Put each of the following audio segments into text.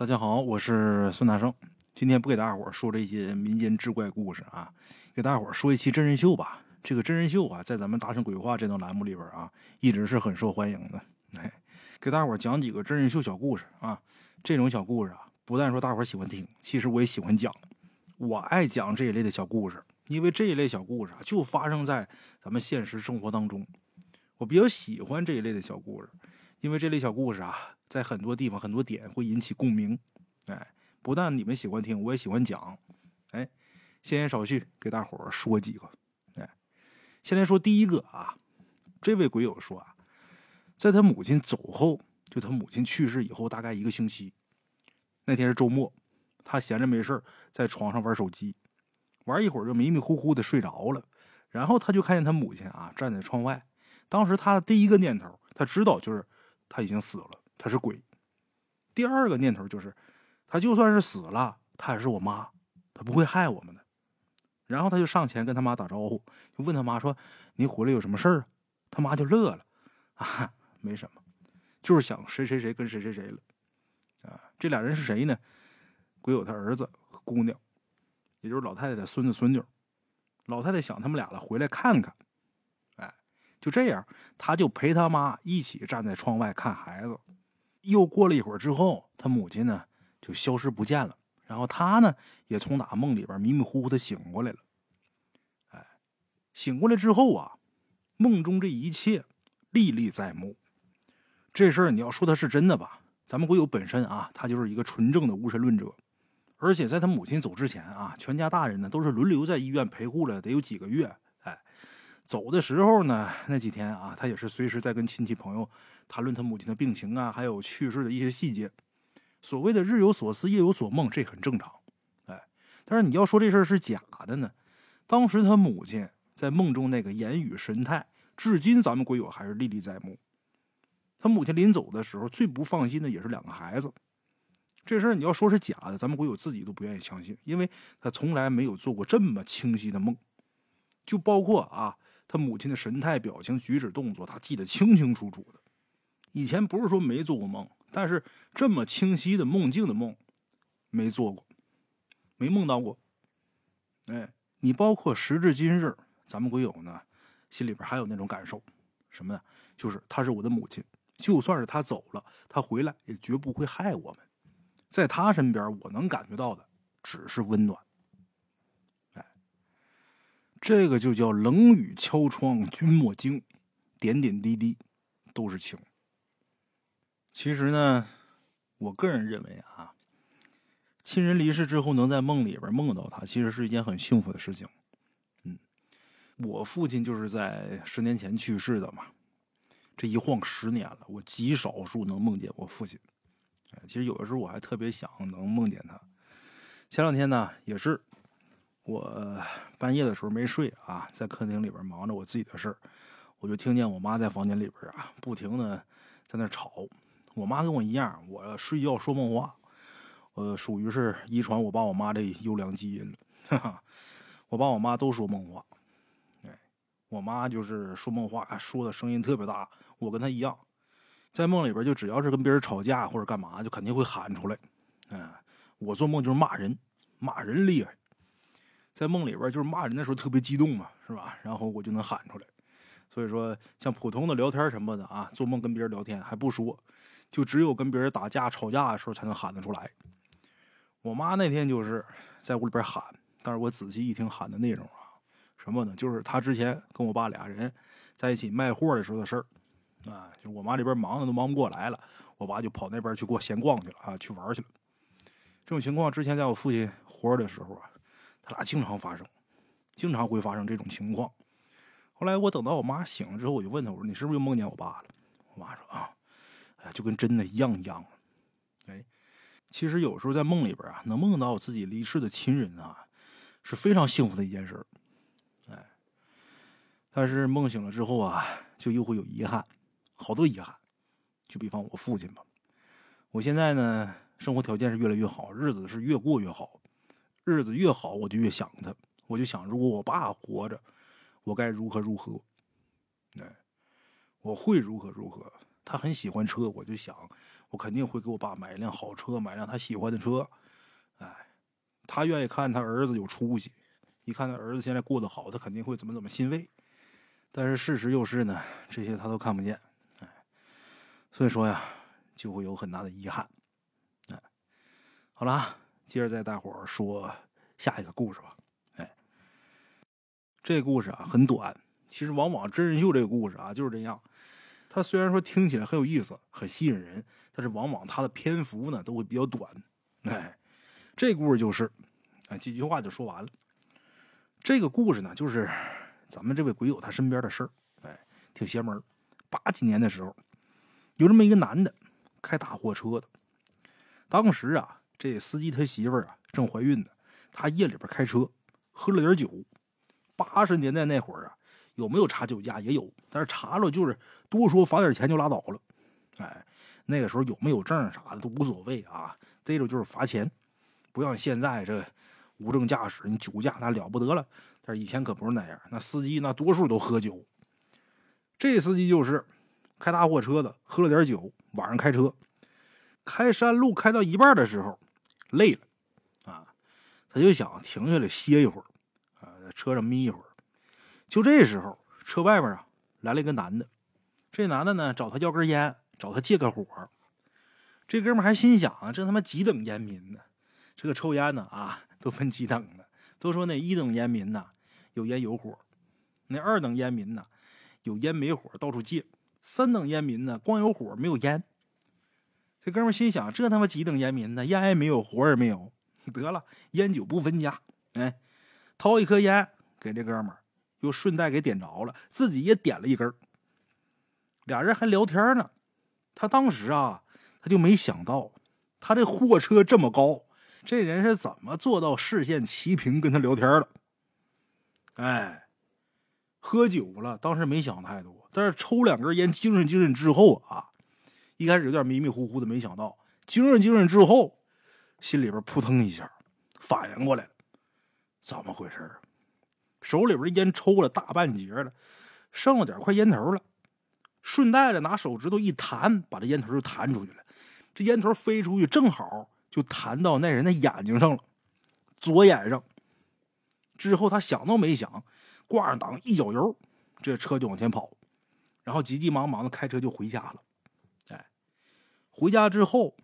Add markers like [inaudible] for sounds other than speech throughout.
大家好，我是孙大圣。今天不给大家伙说这些民间志怪故事啊，给大家伙说一期真人秀吧。这个真人秀啊，在咱们大圣鬼话这档栏目里边啊，一直是很受欢迎的。哎，给大家伙讲几个真人秀小故事啊。这种小故事啊，不但说大伙喜欢听，其实我也喜欢讲。我爱讲这一类的小故事，因为这一类小故事啊，就发生在咱们现实生活当中。我比较喜欢这一类的小故事，因为这类小故事啊。在很多地方、很多点会引起共鸣，哎，不但你们喜欢听，我也喜欢讲，哎，闲言少叙，给大伙儿说几个，哎，先来说第一个啊，这位鬼友说啊，在他母亲走后，就他母亲去世以后大概一个星期，那天是周末，他闲着没事在床上玩手机，玩一会儿就迷迷糊糊的睡着了，然后他就看见他母亲啊站在窗外，当时他的第一个念头，他知道就是他已经死了。他是鬼。第二个念头就是，他就算是死了，他也是我妈，他不会害我们的。然后他就上前跟他妈打招呼，就问他妈说：“你回来有什么事儿？”他妈就乐了：“啊，没什么，就是想谁谁谁跟谁谁谁了。”啊，这俩人是谁呢？鬼有他儿子和姑娘，也就是老太太的孙子孙女。老太太想他们俩了，回来看看。哎，就这样，他就陪他妈一起站在窗外看孩子。又过了一会儿之后，他母亲呢就消失不见了。然后他呢也从打梦里边迷迷糊糊的醒过来了。哎，醒过来之后啊，梦中这一切历历在目。这事儿你要说他是真的吧？咱们鬼友本身啊，他就是一个纯正的无神论者。而且在他母亲走之前啊，全家大人呢都是轮流在医院陪护了得有几个月。走的时候呢，那几天啊，他也是随时在跟亲戚朋友谈论他母亲的病情啊，还有去世的一些细节。所谓的日有所思，夜有所梦，这很正常。哎，但是你要说这事儿是假的呢？当时他母亲在梦中那个言语神态，至今咱们鬼友还是历历在目。他母亲临走的时候，最不放心的也是两个孩子。这事儿你要说是假的，咱们鬼友自己都不愿意相信，因为他从来没有做过这么清晰的梦，就包括啊。他母亲的神态、表情、举止、动作，他记得清清楚楚的。以前不是说没做过梦，但是这么清晰的梦境的梦，没做过，没梦到过。哎，你包括时至今日，咱们鬼友呢，心里边还有那种感受，什么呢？就是她是我的母亲，就算是她走了，她回来也绝不会害我们。在她身边，我能感觉到的只是温暖。这个就叫冷雨敲窗，君莫惊，点点滴滴都是情。其实呢，我个人认为啊，亲人离世之后能在梦里边梦到他，其实是一件很幸福的事情。嗯，我父亲就是在十年前去世的嘛，这一晃十年了，我极少数能梦见我父亲。哎，其实有的时候我还特别想能梦见他。前两天呢，也是。我半夜的时候没睡啊，在客厅里边忙着我自己的事儿，我就听见我妈在房间里边啊，不停的在那吵。我妈跟我一样，我睡觉说梦话，呃，属于是遗传我爸我妈的优良基因了。哈哈，我爸我妈都说梦话，哎，我妈就是说梦话，说的声音特别大。我跟她一样，在梦里边就只要是跟别人吵架或者干嘛，就肯定会喊出来。嗯，我做梦就是骂人，骂人厉害。在梦里边就是骂人的时候特别激动嘛，是吧？然后我就能喊出来。所以说，像普通的聊天什么的啊，做梦跟别人聊天还不说，就只有跟别人打架吵架的时候才能喊得出来。我妈那天就是在屋里边喊，但是我仔细一听喊的内容啊，什么呢？就是她之前跟我爸俩人在一起卖货的时候的事儿啊。就我妈这边忙的都忙不过来了，我爸就跑那边去给我闲逛去了啊，去玩去了。这种情况之前在我父亲活着的时候啊。他俩经常发生，经常会发生这种情况。后来我等到我妈醒了之后，我就问她：“我说你是不是又梦见我爸了？”我妈说：“啊，哎，就跟真的一样一样。”哎，其实有时候在梦里边啊，能梦到自己离世的亲人啊，是非常幸福的一件事哎，但是梦醒了之后啊，就又会有遗憾，好多遗憾。就比方我父亲吧，我现在呢，生活条件是越来越好，日子是越过越好。日子越好，我就越想他。我就想，如果我爸活着，我该如何如何？哎，我会如何如何？他很喜欢车，我就想，我肯定会给我爸买一辆好车，买辆他喜欢的车。哎，他愿意看他儿子有出息，一看他儿子现在过得好，他肯定会怎么怎么欣慰。但是事实又是呢，这些他都看不见。哎，所以说呀，就会有很大的遗憾。哎，好了，接着再大伙儿说下一个故事吧。哎，这故事啊很短，其实往往真人秀这个故事啊就是这样。它虽然说听起来很有意思、很吸引人，但是往往它的篇幅呢都会比较短。哎，这故事就是，哎，几句话就说完了。这个故事呢，就是咱们这位鬼友他身边的事儿。哎，挺邪门。八几年的时候，有这么一个男的，开大货车的。当时啊，这司机他媳妇儿啊正怀孕呢，他夜里边开车，喝了点酒。八十年代那会儿啊。有没有查酒驾也有，但是查了就是多说罚点钱就拉倒了。哎，那个时候有没有证啥的都无所谓啊，逮着就是罚钱，不像现在这无证驾驶，你酒驾那了不得了。但是以前可不是那样，那司机那多数都喝酒。这司机就是开大货车的，喝了点酒，晚上开车，开山路开到一半的时候累了啊，他就想停下来歇一会儿啊，在车上眯一会儿。就这时候，车外边啊来了一个男的，这男的呢找他要根烟，找他借个火。这哥们还心想啊，这他妈几等烟民呢？这个抽烟呢啊都分几等的，都说那一等烟民呐有烟有火，那二等烟民呐有烟没火到处借，三等烟民呢光有火没有烟。这哥们心想，这他妈几等烟民呢？烟也没有，火也没有，得了，烟酒不分家。哎，掏一颗烟给这哥们。又顺带给点着了，自己也点了一根俩人还聊天呢。他当时啊，他就没想到，他这货车这么高，这人是怎么做到视线齐平跟他聊天的？哎，喝酒了，当时没想太多，但是抽两根烟，精神精神之后啊，一开始有点迷迷糊糊的，没想到精神精神之后，心里边扑腾一下，反应过来了，怎么回事啊？手里边烟抽了大半截了，剩了点块烟头了，顺带着拿手指头一弹，把这烟头就弹出去了。这烟头飞出去，正好就弹到那人的眼睛上了，左眼上。之后他想都没想，挂上档一脚油，这车就往前跑，然后急急忙忙的开车就回家了。回家之后，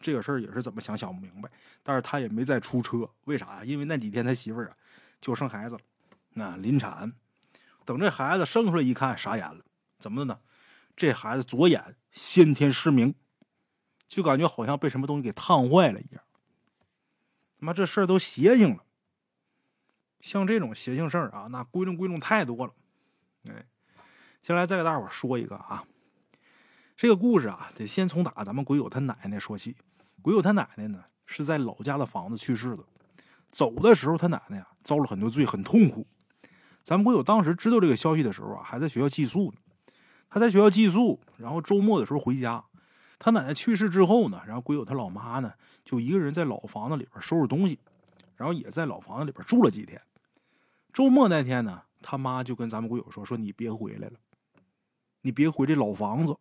这个事儿也是怎么想想不明白，但是他也没再出车，为啥呀？因为那几天他媳妇儿啊就生孩子了。那临产，等这孩子生出来一看，傻眼了，怎么的呢？这孩子左眼先天失明，就感觉好像被什么东西给烫坏了一样。他妈这事儿都邪性了，像这种邪性事儿啊，那归拢归拢太多了。哎，先来再给大伙说一个啊，这个故事啊，得先从打咱们鬼友他奶奶说起。鬼友他奶奶呢，是在老家的房子去世的，走的时候他奶奶呀遭了很多罪，很痛苦。咱们鬼友当时知道这个消息的时候啊，还在学校寄宿呢。他在学校寄宿，然后周末的时候回家。他奶奶去世之后呢，然后鬼友他老妈呢，就一个人在老房子里边收拾东西，然后也在老房子里边住了几天。周末那天呢，他妈就跟咱们鬼友说：“说你别回来了，你别回这老房子。”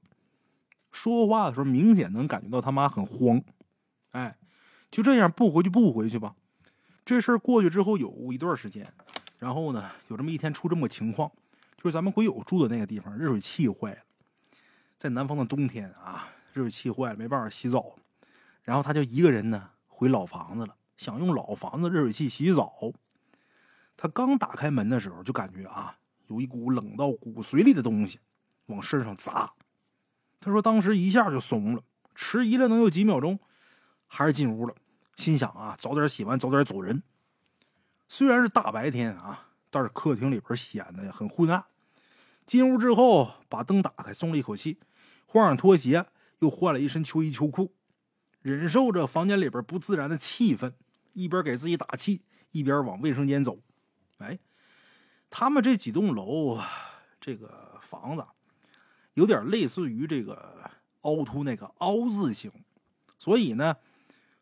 说话的时候明显能感觉到他妈很慌。哎，就这样不回去不回去吧。这事儿过去之后有一段时间。然后呢，有这么一天出这么个情况，就是咱们鬼友住的那个地方热水器坏了，在南方的冬天啊，热水器坏了没办法洗澡，然后他就一个人呢回老房子了，想用老房子热水器洗澡。他刚打开门的时候，就感觉啊，有一股冷到骨髓里的东西往身上砸。他说当时一下就松了，迟疑了能有几秒钟，还是进屋了，心想啊，早点洗完，早点走人。虽然是大白天啊，但是客厅里边显得很昏暗。进屋之后，把灯打开，松了一口气，换上拖鞋，又换了一身秋衣秋裤，忍受着房间里边不自然的气氛，一边给自己打气，一边往卫生间走。哎，他们这几栋楼，这个房子有点类似于这个凹凸那个凹字形，所以呢，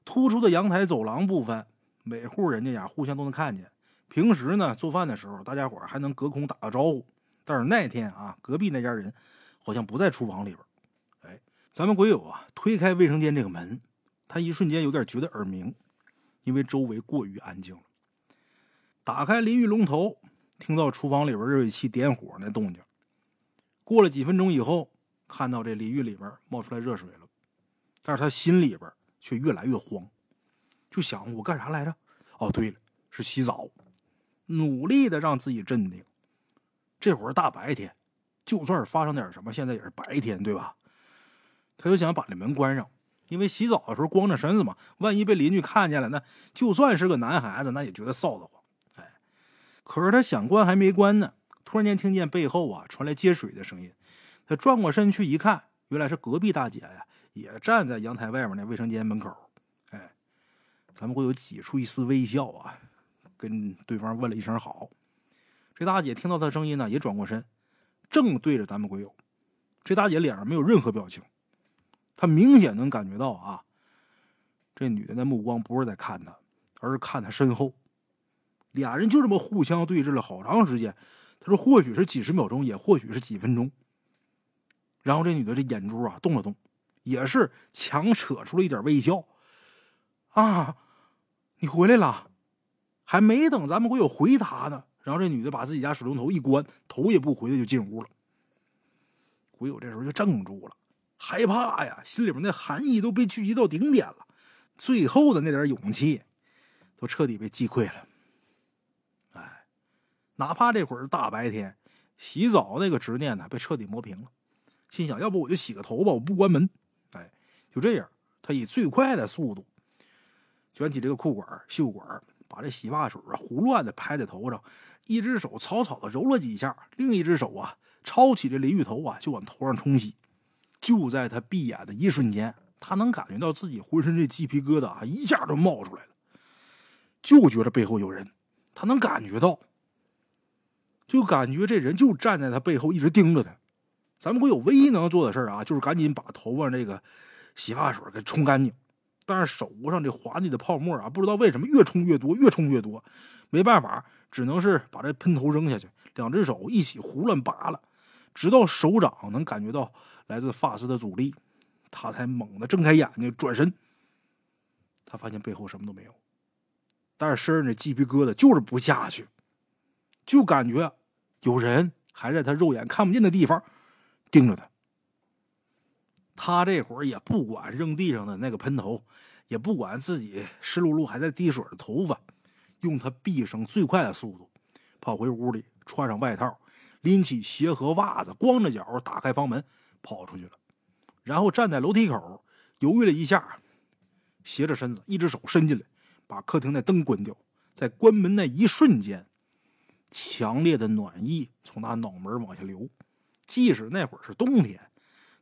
突出的阳台走廊部分。每户人家呀，互相都能看见。平时呢，做饭的时候，大家伙还能隔空打个招呼。但是那天啊，隔壁那家人好像不在厨房里边。哎，咱们鬼友啊，推开卫生间这个门，他一瞬间有点觉得耳鸣，因为周围过于安静了。打开淋浴龙头，听到厨房里边热水器点火那动静。过了几分钟以后，看到这淋浴里边冒出来热水了，但是他心里边却越来越慌，就想我干啥来着？哦，对了，是洗澡。努力的让自己镇定。这会儿大白天，就算是发生点什么，现在也是白天，对吧？他就想把这门关上，因为洗澡的时候光着身子嘛，万一被邻居看见了，那就算是个男孩子，那也觉得臊得慌。哎，可是他想关还没关呢。突然间听见背后啊传来接水的声音，他转过身去一看，原来是隔壁大姐呀，也站在阳台外面那卫生间门口。哎，咱们会有挤出一丝微笑啊，跟对方问了一声好。这大姐听到他声音呢，也转过身，正对着咱们鬼友。这大姐脸上没有任何表情，她明显能感觉到啊，这女的那目光不是在看他，而是看他身后。俩人就这么互相对峙了好长时间。他说：“或许是几十秒钟，也或许是几分钟。”然后这女的这眼珠啊动了动，也是强扯出了一点微笑。啊，你回来了！还没等咱们鬼友回答呢，然后这女的把自己家水龙头一关，头也不回的就进屋了。鬼友这时候就怔住了，害怕呀，心里面那寒意都被聚集到顶点了，最后的那点勇气都彻底被击溃了。哪怕这会儿大白天，洗澡那个执念呢被彻底磨平了，心想：要不我就洗个头吧，我不关门。哎，就这样，他以最快的速度卷起这个裤管、袖管，把这洗发水啊胡乱的拍在头上，一只手草草的揉了几下，另一只手啊抄起这淋浴头啊就往头上冲洗。就在他闭眼的一瞬间，他能感觉到自己浑身这鸡皮疙瘩啊一下就冒出来了，就觉得背后有人，他能感觉到。就感觉这人就站在他背后，一直盯着他。咱们国有唯一能做的事啊，就是赶紧把头发这个洗发水给冲干净。但是手上这滑腻的泡沫啊，不知道为什么越冲越多，越冲越多。没办法，只能是把这喷头扔下去，两只手一起胡乱扒拉，直到手掌能感觉到来自发丝的阻力，他才猛地睁开眼睛，转身。他发现背后什么都没有，但是身上这鸡皮疙瘩就是不下去。就感觉有人还在他肉眼看不见的地方盯着他。他这会儿也不管扔地上的那个喷头，也不管自己湿漉漉还在滴水的头发，用他毕生最快的速度跑回屋里，穿上外套，拎起鞋和袜子，光着脚打开房门跑出去了。然后站在楼梯口犹豫了一下，斜着身子，一只手伸进来，把客厅的灯关掉。在关门那一瞬间。强烈的暖意从他脑门往下流，即使那会儿是冬天，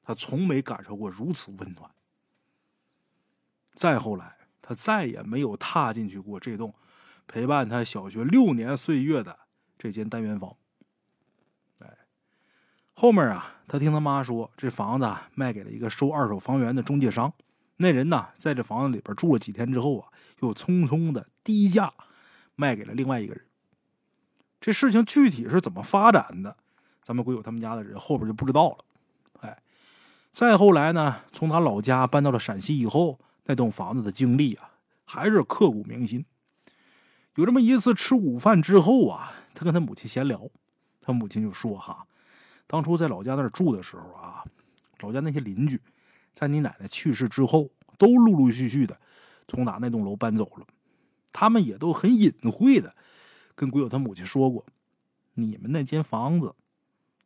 他从没感受过如此温暖。再后来，他再也没有踏进去过这栋陪伴他小学六年岁月的这间单元房。哎，后面啊，他听他妈说，这房子卖给了一个收二手房源的中介商。那人呢，在这房子里边住了几天之后啊，又匆匆的低价卖给了另外一个人。这事情具体是怎么发展的，咱们鬼友他们家的人后边就不知道了。哎，再后来呢，从他老家搬到了陕西以后，那栋房子的经历啊，还是刻骨铭心。有这么一次吃午饭之后啊，他跟他母亲闲聊，他母亲就说：“哈，当初在老家那儿住的时候啊，老家那些邻居，在你奶奶去世之后，都陆陆续续的从哪那栋楼搬走了，他们也都很隐晦的。”跟鬼友他母亲说过，你们那间房子，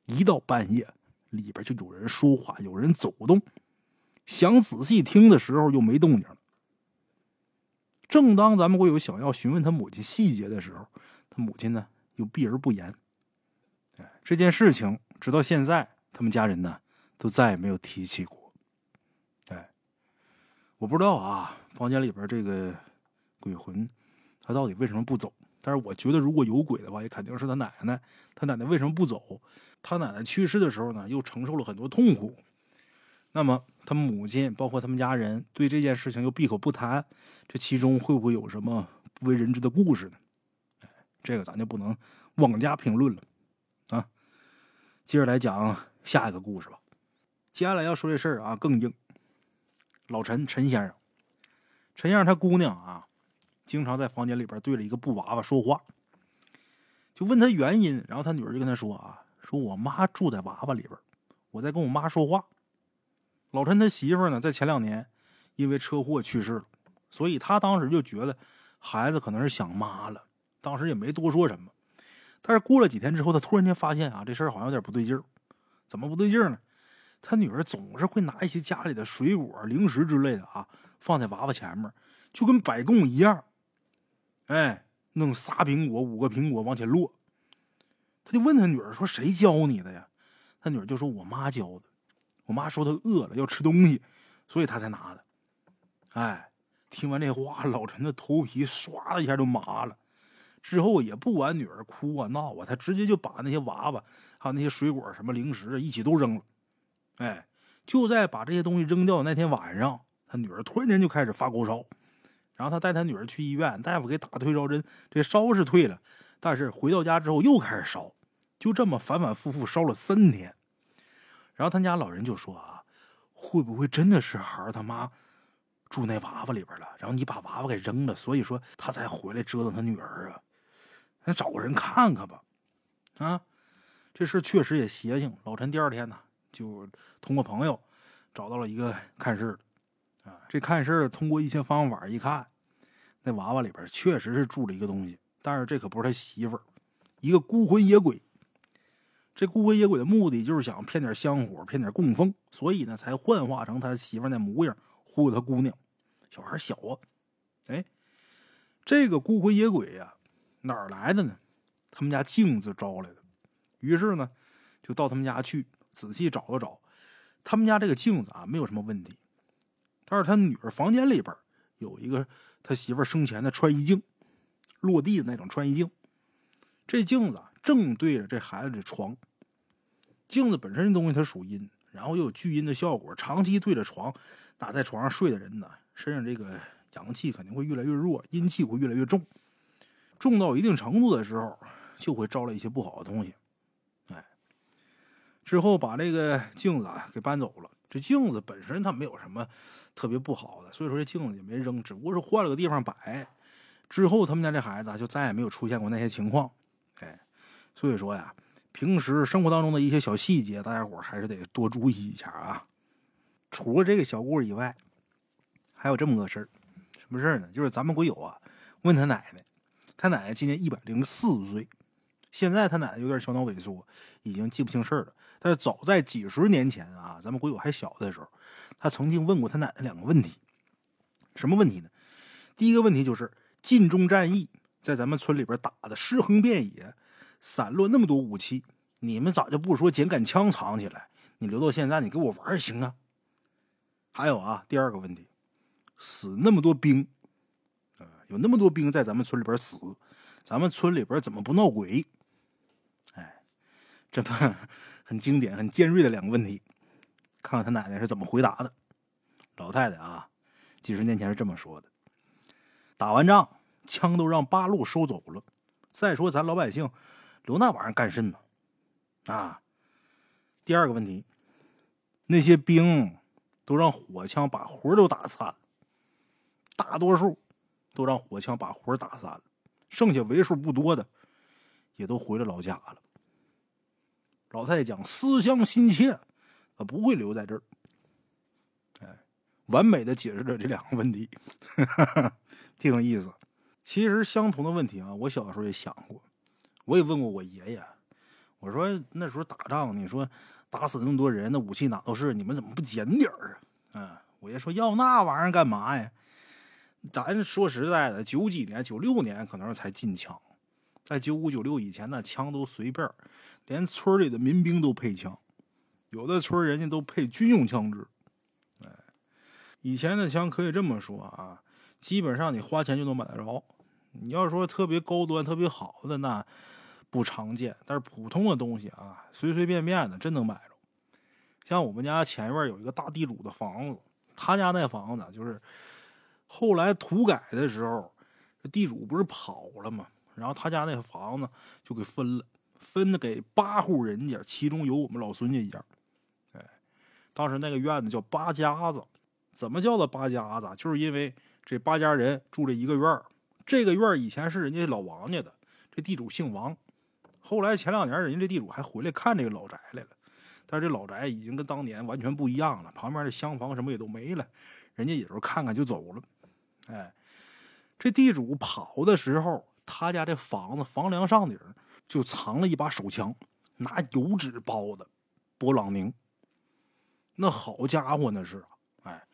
一到半夜里边就有人说话，有人走动，想仔细听的时候又没动静了。正当咱们鬼友想要询问他母亲细节的时候，他母亲呢又避而不言。哎，这件事情直到现在，他们家人呢都再也没有提起过。哎，我不知道啊，房间里边这个鬼魂，他到底为什么不走？但是我觉得，如果有鬼的话，也肯定是他奶奶。他奶奶为什么不走？他奶奶去世的时候呢，又承受了很多痛苦。那么，他母亲包括他们家人对这件事情又闭口不谈，这其中会不会有什么不为人知的故事呢？哎，这个咱就不能妄加评论了啊。接着来讲下一个故事吧。接下来要说这事儿啊更硬。老陈陈先生，陈先生他姑娘啊，经常在房间里边对着一个布娃娃说话，就问他原因，然后他女儿就跟他说啊，说我妈住在娃娃里边，我在跟我妈说话。老陈他媳妇呢，在前两年因为车祸去世了，所以他当时就觉得孩子可能是想妈了，当时也没多说什么。但是过了几天之后，他突然间发现啊，这事儿好像有点不对劲儿。怎么不对劲儿呢？他女儿总是会拿一些家里的水果、零食之类的啊，放在娃娃前面，就跟摆供一样。哎，弄仨苹果、五个苹果往前摞。他就问他女儿说：“谁教你的呀？”他女儿就说：“我妈教的。我妈说她饿了要吃东西，所以她才拿的。”哎，听完这话，老陈的头皮唰的一下就麻了。之后也不管女儿哭啊闹啊，他直接就把那些娃娃还有那些水果什么零食一起都扔了。哎，就在把这些东西扔掉那天晚上，他女儿突然间就开始发高烧，然后他带他女儿去医院，大夫给打退烧针，这烧是退了，但是回到家之后又开始烧，就这么反反复复烧了三天。然后他家老人就说啊，会不会真的是孩儿他妈住那娃娃里边了？然后你把娃娃给扔了，所以说他才回来折腾他女儿啊？那找个人看看吧，啊，这事确实也邪性。老陈第二天呢，就通过朋友找到了一个看事的，啊，这看事儿通过一些方法一看，那娃娃里边确实是住了一个东西，但是这可不是他媳妇儿，一个孤魂野鬼。这孤魂野鬼的目的就是想骗点香火，骗点供奉，所以呢，才幻化成他媳妇那模样，忽悠他姑娘。小孩小啊，哎，这个孤魂野鬼呀。哪儿来的呢？他们家镜子招来的。于是呢，就到他们家去仔细找了找。他们家这个镜子啊，没有什么问题。但是他女儿房间里边有一个他媳妇生前的穿衣镜，落地的那种穿衣镜。这镜子正对着这孩子的床。镜子本身这东西它属阴，然后又有聚阴的效果。长期对着床，那在床上睡的人呢，身上这个阳气肯定会越来越弱，阴气会越来越重。重到一定程度的时候，就会招来一些不好的东西。哎，之后把这个镜子啊给搬走了。这镜子本身它没有什么特别不好的，所以说这镜子也没扔，只不过是换了个地方摆。之后他们家这孩子就再也没有出现过那些情况。哎，所以说呀，平时生活当中的一些小细节，大家伙还是得多注意一下啊。除了这个小故事以外，还有这么个事儿，什么事儿呢？就是咱们鬼友啊问他奶奶。他奶奶今年一百零四岁，现在他奶奶有点小脑萎缩，已经记不清事儿了。但是早在几十年前啊，咱们鬼友还小的时候，他曾经问过他奶奶两个问题。什么问题呢？第一个问题就是晋中战役在咱们村里边打的尸横遍野，散落那么多武器，你们咋就不说捡杆枪藏起来？你留到现在，你给我玩也行啊。还有啊，第二个问题，死那么多兵啊。有那么多兵在咱们村里边死，咱们村里边怎么不闹鬼？这么很经典、很尖锐的两个问题，看看他奶奶是怎么回答的。老太太啊，几十年前是这么说的：打完仗，枪都让八路收走了。再说咱老百姓留那玩意儿干甚呢？啊，第二个问题，那些兵都让火枪把魂都打散了，大多数。都让火枪把魂打散了，剩下为数不多的，也都回了老家了。老太太讲思乡心切，啊，不会留在这儿。哎，完美的解释了这两个问题，[laughs] 挺有意思。其实相同的问题啊，我小时候也想过，我也问过我爷爷，我说那时候打仗，你说打死那么多人，那武器哪都是，你们怎么不捡点儿啊？嗯，我爷说要那玩意儿干嘛呀？咱说实在的，九几年、九六年可能才进枪，在九五、九六以前，那枪都随便连村里的民兵都配枪，有的村人家都配军用枪支。哎，以前的枪可以这么说啊，基本上你花钱就能买得着。你要说特别高端、特别好的，那不常见。但是普通的东西啊，随随便便的真能买着。像我们家前院有一个大地主的房子，他家那房子就是。后来土改的时候，地主不是跑了吗？然后他家那房子就给分了，分的给八户人家，其中有我们老孙家一家。哎，当时那个院子叫八家子，怎么叫的八家子？就是因为这八家人住这一个院儿，这个院儿以前是人家老王家的，这地主姓王。后来前两年，人家这地主还回来看这个老宅来了，但是这老宅已经跟当年完全不一样了，旁边的厢房什么也都没了，人家也是看看就走了。哎，这地主跑的时候，他家这房子房梁上顶就藏了一把手枪，拿油纸包的，勃朗宁。那好家伙，那是，哎，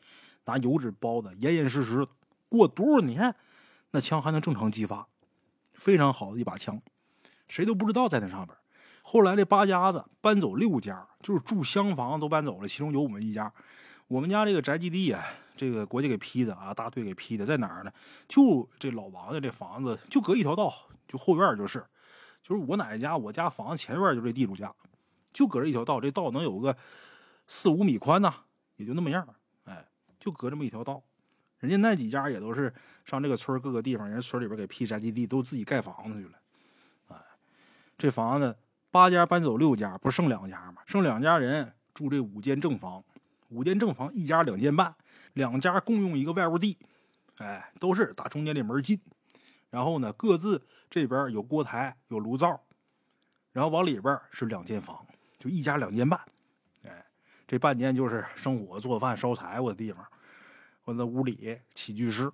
拿油纸包的，严严实实。过多少年，那枪还能正常激发，非常好的一把枪，谁都不知道在那上边。后来这八家子搬走六家，就是住厢房都搬走了，其中有我们一家。我们家这个宅基地啊，这个国家给批的啊，大队给批的，在哪儿呢？就这老王家这房子，就隔一条道，就后院就是，就是我奶奶家，我家房子前院就这地主家，就隔着一条道，这道能有个。四五米宽呢，也就那么样哎，就隔这么一条道。人家那几家也都是上这个村各个地方，人村里边给批宅基地，都自己盖房子去了。哎，这房子八家搬走六家，不剩两家吗？剩两家人住这五间正房，五间正房一家两间半，两家共用一个外屋地。哎，都是打中间这门进，然后呢，各自这边有锅台有炉灶，然后往里边是两间房，就一家两间半。哎这半间就是生火、做饭、烧柴火的地方。我在屋里起居室，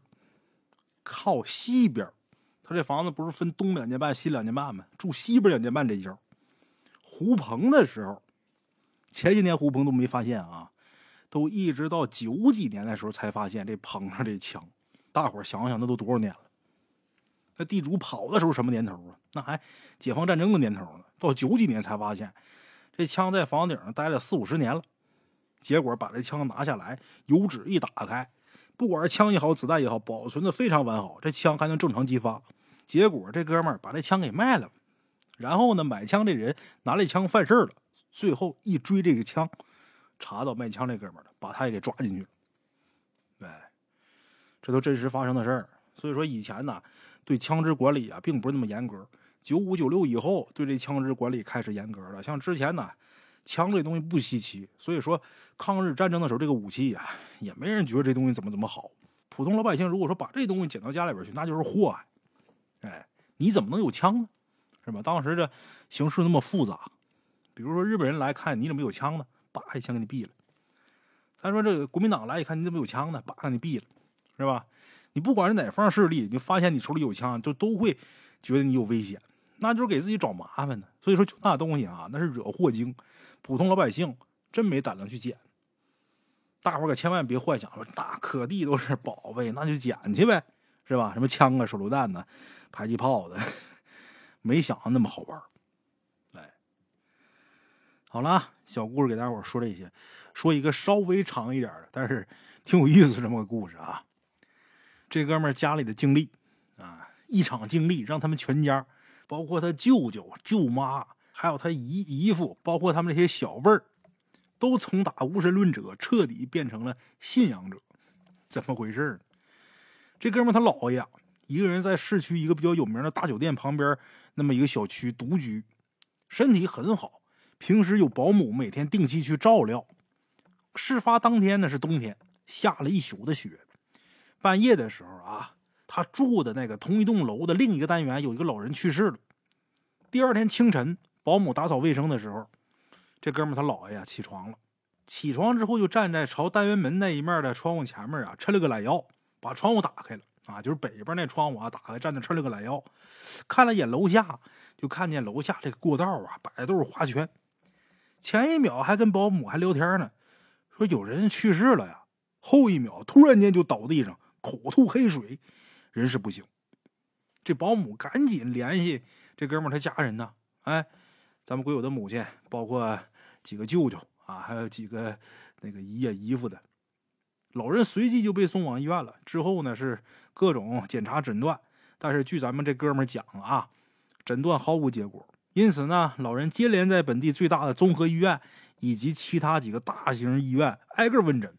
靠西边。他这房子不是分东两间半、西两间半吗？住西边两间半这一胡棚的时候，前些年胡棚都没发现啊，都一直到九几年的时候才发现这棚上这枪。大伙想想，那都多少年了？那地主跑的时候什么年头啊？那还解放战争的年头呢。到九几年才发现，这枪在房顶上待了四五十年了。结果把这枪拿下来，油纸一打开，不管是枪也好，子弹也好，保存的非常完好，这枪还能正常激发。结果这哥们儿把这枪给卖了，然后呢，买枪这人拿这枪犯事了，最后一追这个枪，查到卖枪这哥们儿了，把他也给抓进去了。哎，这都真实发生的事儿。所以说以前呢，对枪支管理啊，并不是那么严格。九五九六以后，对这枪支管理开始严格了。像之前呢。枪这东西不稀奇，所以说抗日战争的时候，这个武器呀，也没人觉得这东西怎么怎么好。普通老百姓如果说把这东西捡到家里边去，那就是祸害。哎，你怎么能有枪呢？是吧？当时这形势那么复杂，比如说日本人来看你怎么有枪呢？叭一枪给你毙了。他说这个国民党来一看你怎么有枪呢？叭给你毙了，是吧？你不管是哪方势力，你发现你手里有枪，就都会觉得你有危险，那就是给自己找麻烦呢。所以说就那东西啊，那是惹祸精。普通老百姓真没胆量去捡，大伙可千万别幻想说那可地都是宝贝，那就捡去呗，是吧？什么枪啊、手榴弹呢、迫击炮的，[laughs] 没想那么好玩。好了，小故事给大家伙说这些，说一个稍微长一点的，但是 [laughs] 挺有意思这么个故事啊。这哥们家里的经历啊，一场经历让他们全家，包括他舅舅、舅妈。还有他姨姨父，包括他们那些小辈儿，都从打无神论者彻底变成了信仰者，怎么回事这哥们他姥爷啊一个人在市区一个比较有名的大酒店旁边那么一个小区独居，身体很好，平时有保姆每天定期去照料。事发当天呢是冬天，下了一宿的雪。半夜的时候啊，他住的那个同一栋楼的另一个单元有一个老人去世了。第二天清晨。保姆打扫卫生的时候，这哥们他姥爷呀起床了。起床之后就站在朝单元门那一面的窗户前面啊，抻了个懒腰，把窗户打开了啊，就是北边那窗户啊打开，站那抻了个懒腰，看了眼楼下，就看见楼下这个过道啊摆的都是花圈。前一秒还跟保姆还聊天呢，说有人去世了呀。后一秒突然间就倒地上，口吐黑水，人事不省。这保姆赶紧联系这哥们他家人呢，哎。咱们鬼友的母亲，包括几个舅舅啊，还有几个那个姨呀姨夫的，老人随即就被送往医院了。之后呢，是各种检查诊断，但是据咱们这哥们讲啊，诊断毫无结果。因此呢，老人接连在本地最大的综合医院以及其他几个大型医院挨个问诊，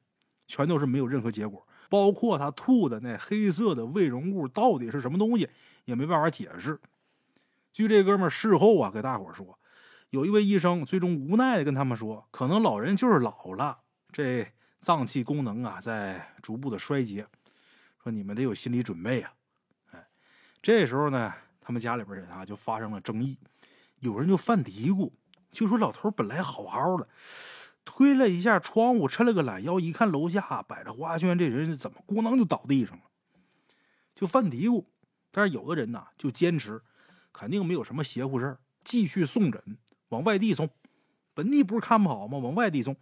全都是没有任何结果。包括他吐的那黑色的胃溶物到底是什么东西，也没办法解释。据这哥们事后啊给大伙说。有一位医生最终无奈的跟他们说：“可能老人就是老了，这脏器功能啊在逐步的衰竭，说你们得有心理准备啊。哎，这时候呢，他们家里边人啊就发生了争议，有人就犯嘀咕，就说老头本来好好的，推了一下窗户，抻了个懒腰，一看楼下摆着花圈，这人怎么咕囔就倒地上了，就犯嘀咕。但是有的人呢就坚持，肯定没有什么邪乎事儿，继续送诊，往外地送。本地不是看不好吗？往外地送。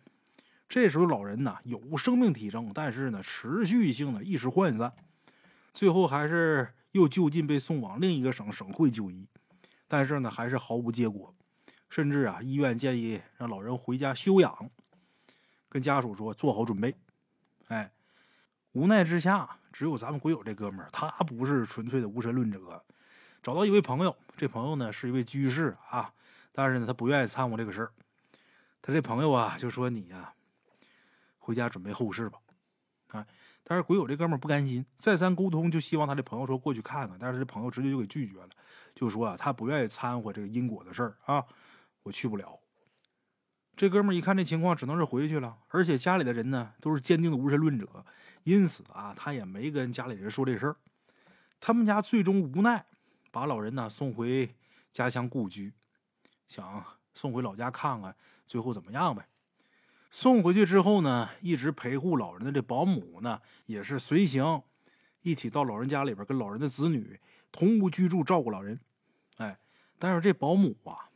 这时候老人呢有生命体征，但是呢持续性的意识涣散，最后还是又就近被送往另一个省省会就医，但是呢还是毫无结果，甚至啊医院建议让老人回家休养，跟家属说做好准备。哎，无奈之下，只有咱们鬼友这哥们儿，他不是纯粹的无神论者，找到一位朋友，这朋友呢是一位居士啊，但是呢他不愿意掺和这个事儿。他这朋友啊，就说你呀，回家准备后事吧，啊！但是鬼友这哥们不甘心，再三沟通，就希望他这朋友说过去看看。但是这朋友直接就给拒绝了，就说啊，他不愿意掺和这个因果的事儿啊，我去不了。这哥们一看这情况，只能是回去了。而且家里的人呢，都是坚定的无神论者，因此啊，他也没跟家里人说这事儿。他们家最终无奈，把老人呢送回家乡故居，想。送回老家看看，最后怎么样呗？送回去之后呢，一直陪护老人的这保姆呢，也是随行，一起到老人家里边跟老人的子女同屋居住，照顾老人。哎，但是这保姆啊，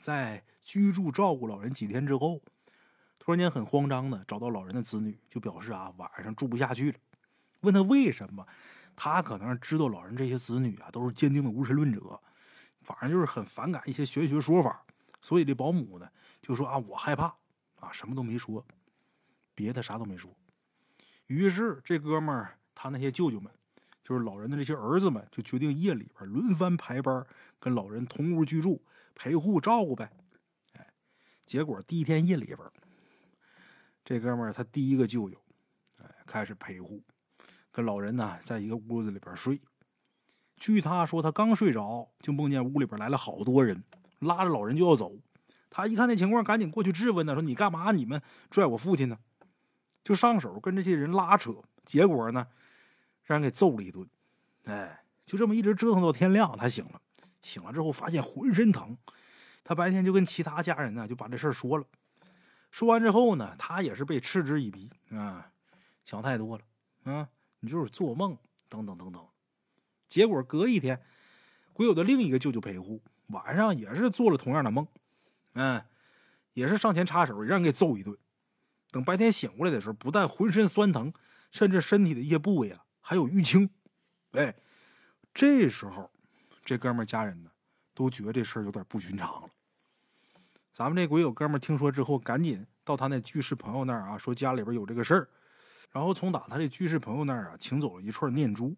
在居住照顾老人几天之后，突然间很慌张的找到老人的子女，就表示啊，晚上住不下去了。问他为什么？他可能知道老人这些子女啊都是坚定的无神论者，反正就是很反感一些玄学说法。所以这保姆呢就说啊，我害怕啊，什么都没说，别的啥都没说。于是这哥们儿他那些舅舅们，就是老人的这些儿子们，就决定夜里边轮番排班，跟老人同屋居住，陪护照顾呗。哎，结果第一天夜里边，这哥们儿他第一个舅舅，哎，开始陪护，跟老人呢在一个屋子里边睡。据他说，他刚睡着，就梦见屋里边来了好多人。拉着老人就要走，他一看这情况，赶紧过去质问呢说：“你干嘛？你们拽我父亲呢？”就上手跟这些人拉扯，结果呢，让人给揍了一顿。哎，就这么一直折腾到天亮，他醒了。醒了之后，发现浑身疼。他白天就跟其他家人呢就把这事儿说了。说完之后呢，他也是被嗤之以鼻啊，想太多了啊，你就是做梦等等等等。结果隔一天，鬼友的另一个舅舅陪护。晚上也是做了同样的梦，嗯，也是上前插手，让人给揍一顿。等白天醒过来的时候，不但浑身酸疼，甚至身体的一些部位啊还有淤青。哎，这时候这哥们家人呢都觉得这事儿有点不寻常了。咱们这鬼友哥们听说之后，赶紧到他那居士朋友那儿啊，说家里边有这个事儿，然后从打他这居士朋友那儿啊请走了一串念珠，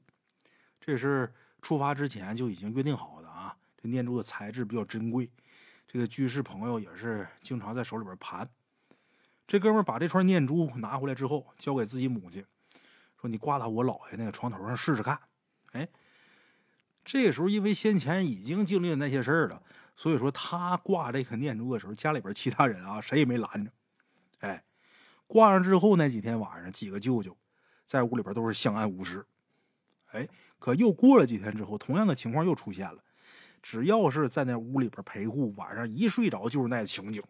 这是出发之前就已经约定好的啊。这念珠的材质比较珍贵，这个居士朋友也是经常在手里边盘。这哥们把这串念珠拿回来之后，交给自己母亲，说：“你挂到我姥爷那个床头上试试看。”哎，这时候因为先前已经经历了那些事儿了，所以说他挂这颗念珠的时候，家里边其他人啊谁也没拦着。哎，挂上之后那几天晚上，几个舅舅在屋里边都是相安无事。哎，可又过了几天之后，同样的情况又出现了。只要是在那屋里边陪护，晚上一睡着就是那情景，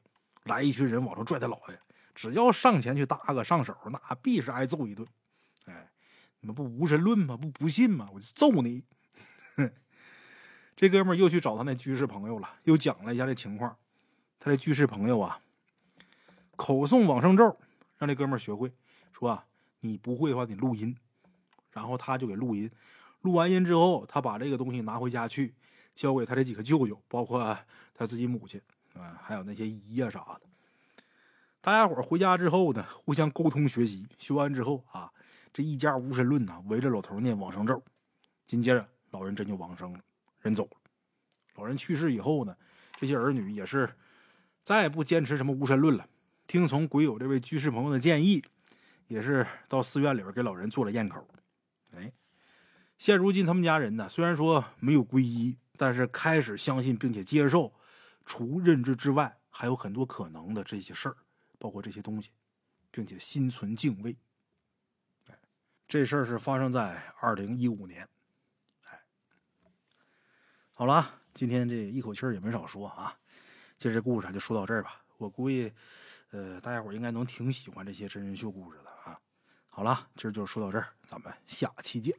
来一群人往上拽他姥爷，只要上前去搭个上手，那必是挨揍一顿。哎，你们不无神论吗？不不信吗？我就揍你！这哥们又去找他那居士朋友了，又讲了一下这情况。他这居士朋友啊，口诵往生咒，让这哥们学会，说啊，你不会的话，你录音。然后他就给录音，录完音之后，他把这个东西拿回家去。交给他这几个舅舅，包括他自己母亲啊，还有那些姨啊啥的。大家伙回家之后呢，互相沟通学习。学完之后啊，这一家无神论呐，围着老头念往生咒。紧接着，老人真就往生了，人走了。老人去世以后呢，这些儿女也是再也不坚持什么无神论了，听从鬼友这位居士朋友的建议，也是到寺院里边给老人做了咽口。哎，现如今他们家人呢，虽然说没有皈依。但是开始相信并且接受，除认知之外，还有很多可能的这些事儿，包括这些东西。并且心存敬畏。哎，这事儿是发生在二零一五年。哎，好了，今天这一口气儿也没少说啊。今儿这故事就说到这儿吧。我估计，呃，大家伙应该能挺喜欢这些真人秀故事的啊。好了，今儿就说到这儿，咱们下期见。